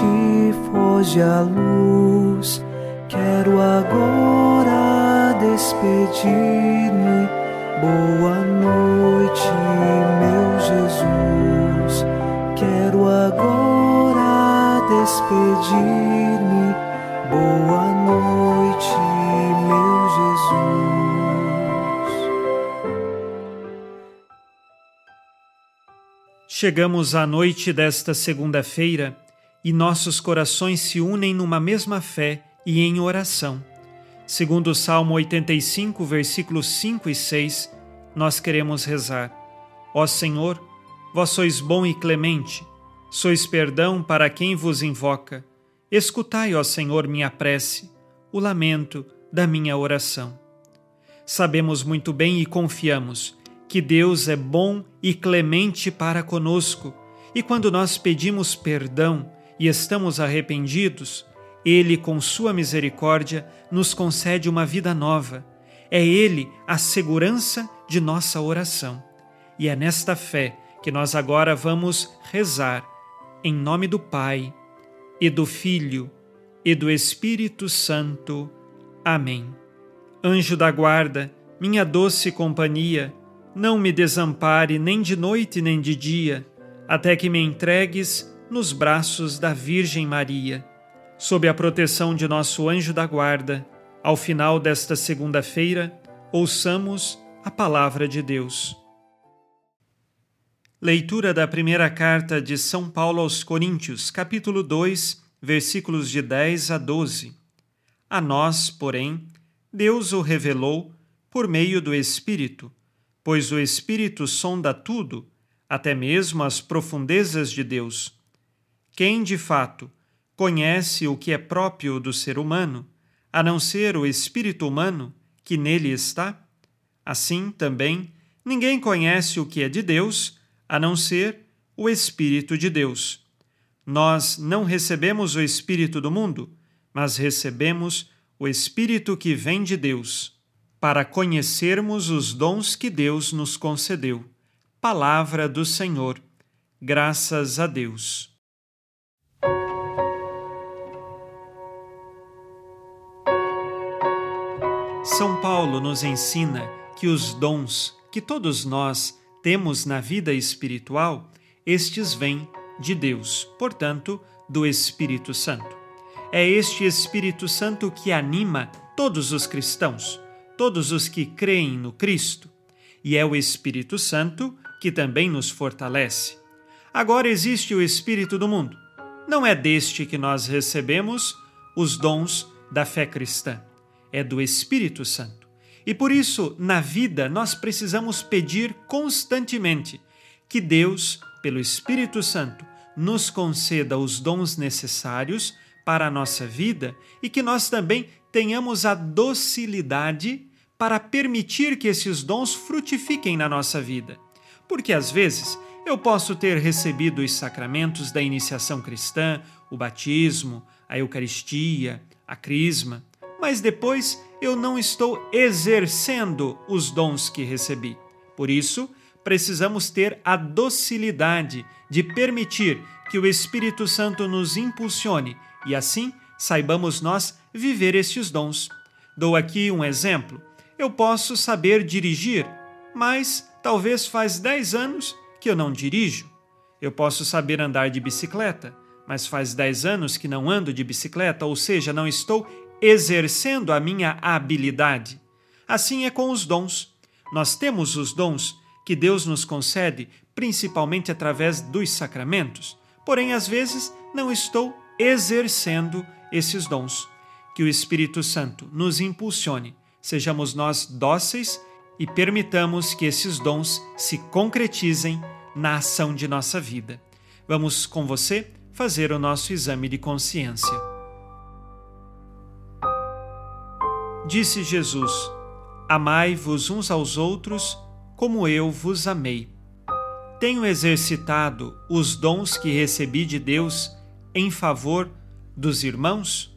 Noite, foge a luz. Quero agora despedir-me. Boa noite, meu Jesus. Quero agora despedir-me. Boa noite, meu Jesus. Chegamos à noite desta segunda-feira e nossos corações se unem numa mesma fé e em oração. Segundo o Salmo 85, versículos 5 e 6, nós queremos rezar: Ó Senhor, vós sois bom e clemente, sois perdão para quem vos invoca. Escutai, ó Senhor, minha prece, o lamento da minha oração. Sabemos muito bem e confiamos que Deus é bom e clemente para conosco, e quando nós pedimos perdão e estamos arrependidos, Ele, com Sua misericórdia, nos concede uma vida nova. É Ele a segurança de nossa oração. E é nesta fé que nós agora vamos rezar, em nome do Pai e do Filho e do Espírito Santo. Amém. Anjo da guarda, minha doce companhia, não me desampare nem de noite nem de dia, até que me entregues nos braços da Virgem Maria. Sob a proteção de nosso anjo da guarda, ao final desta segunda-feira, ouçamos a palavra de Deus. Leitura da primeira carta de São Paulo aos Coríntios, capítulo 2, versículos de 10 a 12. A nós, porém, Deus o revelou por meio do Espírito, pois o Espírito sonda tudo, até mesmo as profundezas de Deus. Quem, de fato, conhece o que é próprio do ser humano, a não ser o espírito humano que nele está? Assim também, ninguém conhece o que é de Deus a não ser o Espírito de Deus. Nós não recebemos o Espírito do mundo, mas recebemos o Espírito que vem de Deus, para conhecermos os dons que Deus nos concedeu. Palavra do Senhor. Graças a Deus. São Paulo nos ensina que os dons que todos nós temos na vida espiritual, estes vêm de Deus, portanto, do Espírito Santo. É este Espírito Santo que anima todos os cristãos, todos os que creem no Cristo, e é o Espírito Santo que também nos fortalece. Agora existe o Espírito do mundo. Não é deste que nós recebemos os dons da fé cristã, é do Espírito Santo. E por isso, na vida, nós precisamos pedir constantemente que Deus, pelo Espírito Santo, nos conceda os dons necessários para a nossa vida e que nós também tenhamos a docilidade para permitir que esses dons frutifiquem na nossa vida. Porque às vezes eu posso ter recebido os sacramentos da iniciação cristã, o batismo, a Eucaristia, a Crisma, mas depois eu não estou exercendo os dons que recebi. Por isso, precisamos ter a docilidade de permitir que o Espírito Santo nos impulsione e assim saibamos nós viver estes dons. Dou aqui um exemplo. Eu posso saber dirigir, mas talvez faz 10 anos que eu não dirijo. Eu posso saber andar de bicicleta, mas faz 10 anos que não ando de bicicleta, ou seja, não estou exercendo a minha habilidade. Assim é com os dons. Nós temos os dons que Deus nos concede principalmente através dos sacramentos, porém, às vezes, não estou exercendo esses dons. Que o Espírito Santo nos impulsione, sejamos nós dóceis e permitamos que esses dons se concretizem na ação de nossa vida. Vamos com você fazer o nosso exame de consciência. Disse Jesus: Amai-vos uns aos outros como eu vos amei. Tenho exercitado os dons que recebi de Deus em favor dos irmãos?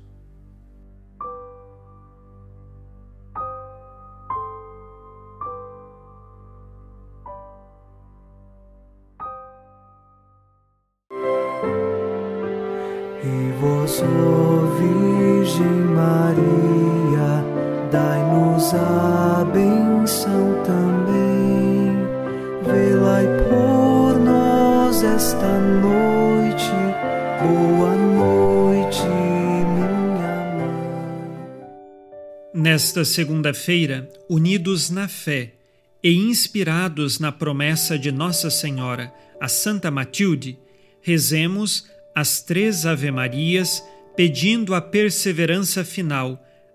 E vós, Virgem Maria, dai-nos a benção também. Velai por nós esta noite. Boa noite, minha mãe. Nesta segunda-feira, unidos na fé e inspirados na promessa de Nossa Senhora, a Santa Matilde, rezemos as três Ave-Marias, pedindo a perseverança final